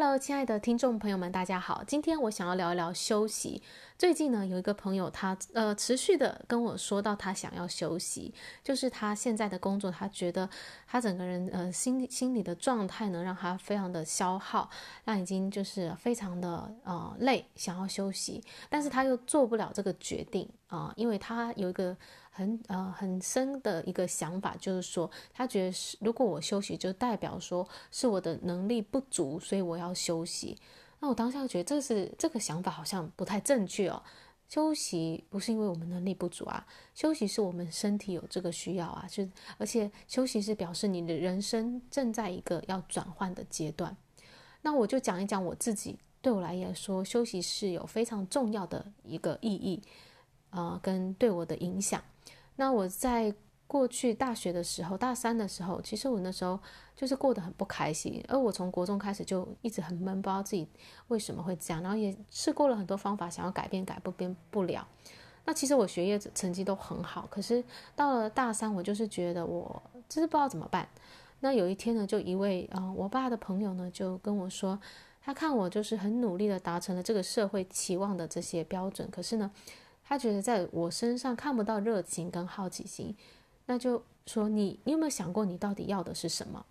Hello，亲爱的听众朋友们，大家好。今天我想要聊一聊休息。最近呢，有一个朋友他，呃持续的跟我说到，他想要休息，就是他现在的工作，他觉得他整个人呃心心理的状态呢，让他非常的消耗，那已经就是非常的呃累，想要休息，但是他又做不了这个决定啊、因为他有一个很呃很深的一个想法，就是说他觉得是如果我休息，就代表说是我的能力不足，所以我要休息。那我当下觉得这是这个想法好像不太正确哦。休息不是因为我们能力不足啊，休息是我们身体有这个需要啊，是而且休息是表示你的人生正在一个要转换的阶段。那我就讲一讲我自己，对我来说，休息是有非常重要的一个意义，呃，跟对我的影响。那我在过去大学的时候，大三的时候，其实我那时候就是过得很不开心，而我从国中开始就一直很闷，不知道自己为什么会这样，然后也试过了很多方法想要改变，改不变不了。那其实我学业成绩都很好，可是到了大三，我就是觉得我就是不知道怎么办。那有一天呢，就一位呃我爸的朋友呢就跟我说，他看我就是很努力的达成了这个社会期望的这些标准，可是呢。他觉得在我身上看不到热情跟好奇心，那就说你，你有没有想过你到底要的是什么？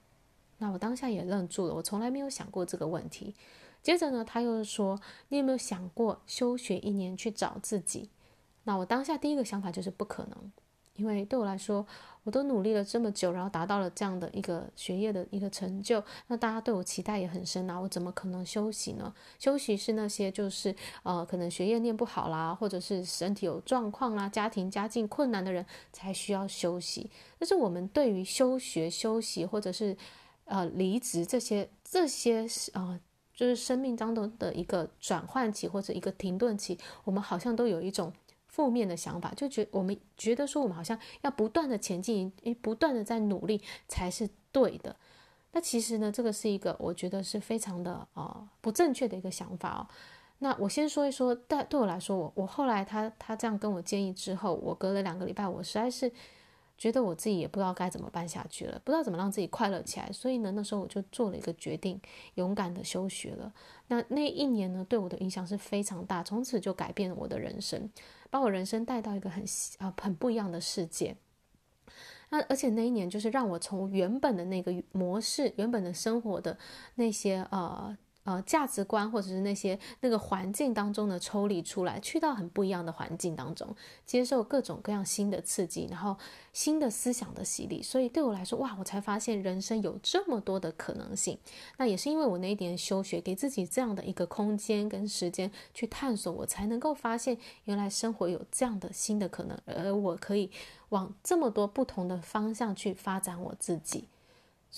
那我当下也愣住了，我从来没有想过这个问题。接着呢，他又说，你有没有想过休学一年去找自己？那我当下第一个想法就是不可能。因为对我来说，我都努力了这么久，然后达到了这样的一个学业的一个成就，那大家对我期待也很深啊，我怎么可能休息呢？休息是那些就是呃，可能学业念不好啦，或者是身体有状况啦，家庭家境困难的人才需要休息。但是我们对于休学、休息或者是呃离职这些这些呃，就是生命当中的一个转换期或者一个停顿期，我们好像都有一种。负面的想法，就觉我们觉得说我们好像要不断的前进，不断的在努力才是对的。那其实呢，这个是一个我觉得是非常的啊、呃、不正确的一个想法哦。那我先说一说，但对我来说，我我后来他他这样跟我建议之后，我隔了两个礼拜，我实在是。觉得我自己也不知道该怎么办下去了，不知道怎么让自己快乐起来，所以呢，那时候我就做了一个决定，勇敢的休学了。那那一年呢，对我的影响是非常大，从此就改变了我的人生，把我人生带到一个很啊很不一样的世界。那而且那一年就是让我从原本的那个模式、原本的生活的那些呃。呃，价值观或者是那些那个环境当中的抽离出来，去到很不一样的环境当中，接受各种各样新的刺激，然后新的思想的洗礼。所以对我来说，哇，我才发现人生有这么多的可能性。那也是因为我那一年休学，给自己这样的一个空间跟时间去探索，我才能够发现原来生活有这样的新的可能，而我可以往这么多不同的方向去发展我自己。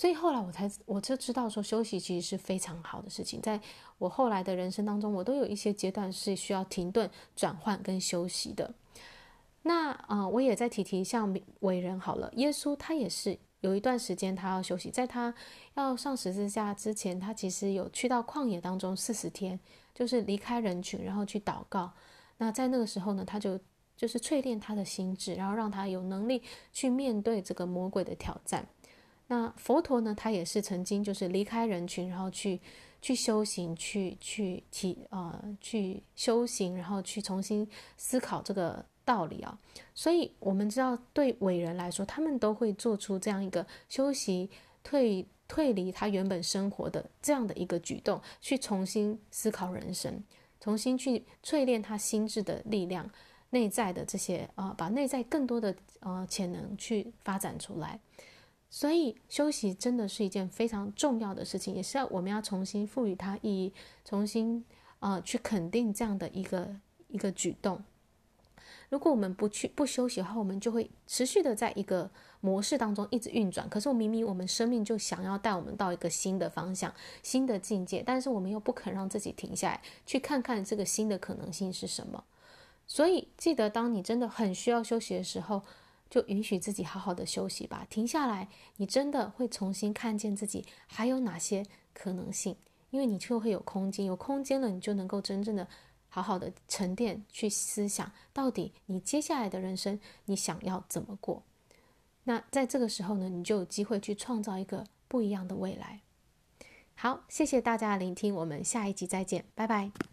所以后来我才我就知道说休息其实是非常好的事情，在我后来的人生当中，我都有一些阶段是需要停顿、转换跟休息的。那啊、我也再提提像伟人好了，耶稣他也是有一段时间他要休息，在他要上十字架之前，他其实有去到旷野当中四十天，就是离开人群，然后去祷告。那在那个时候呢，他就就是淬炼他的心智，然后让他有能力去面对这个魔鬼的挑战。那佛陀呢，他也是曾经就是离开人群，然后去去修行，去去体呃去修行，然后去重新思考这个道理啊。所以我们知道，对伟人来说，他们都会做出这样一个休息、退退离他原本生活的这样的一个举动，去重新思考人生，重新去淬炼他心智的力量，内在的这些啊、呃，把内在更多的呃潜能去发展出来。所以休息真的是一件非常重要的事情，也是要我们要重新赋予它意义，重新呃去肯定这样的一个一个举动。如果我们不去不休息的话，我们就会持续的在一个模式当中一直运转。可是我明明我们生命就想要带我们到一个新的方向、新的境界，但是我们又不肯让自己停下来，去看看这个新的可能性是什么。所以记得，当你真的很需要休息的时候。就允许自己好好的休息吧，停下来，你真的会重新看见自己还有哪些可能性，因为你就会有空间，有空间了，你就能够真正的好好的沉淀，去思想到底你接下来的人生你想要怎么过。那在这个时候呢，你就有机会去创造一个不一样的未来。好，谢谢大家的聆听，我们下一集再见，拜拜。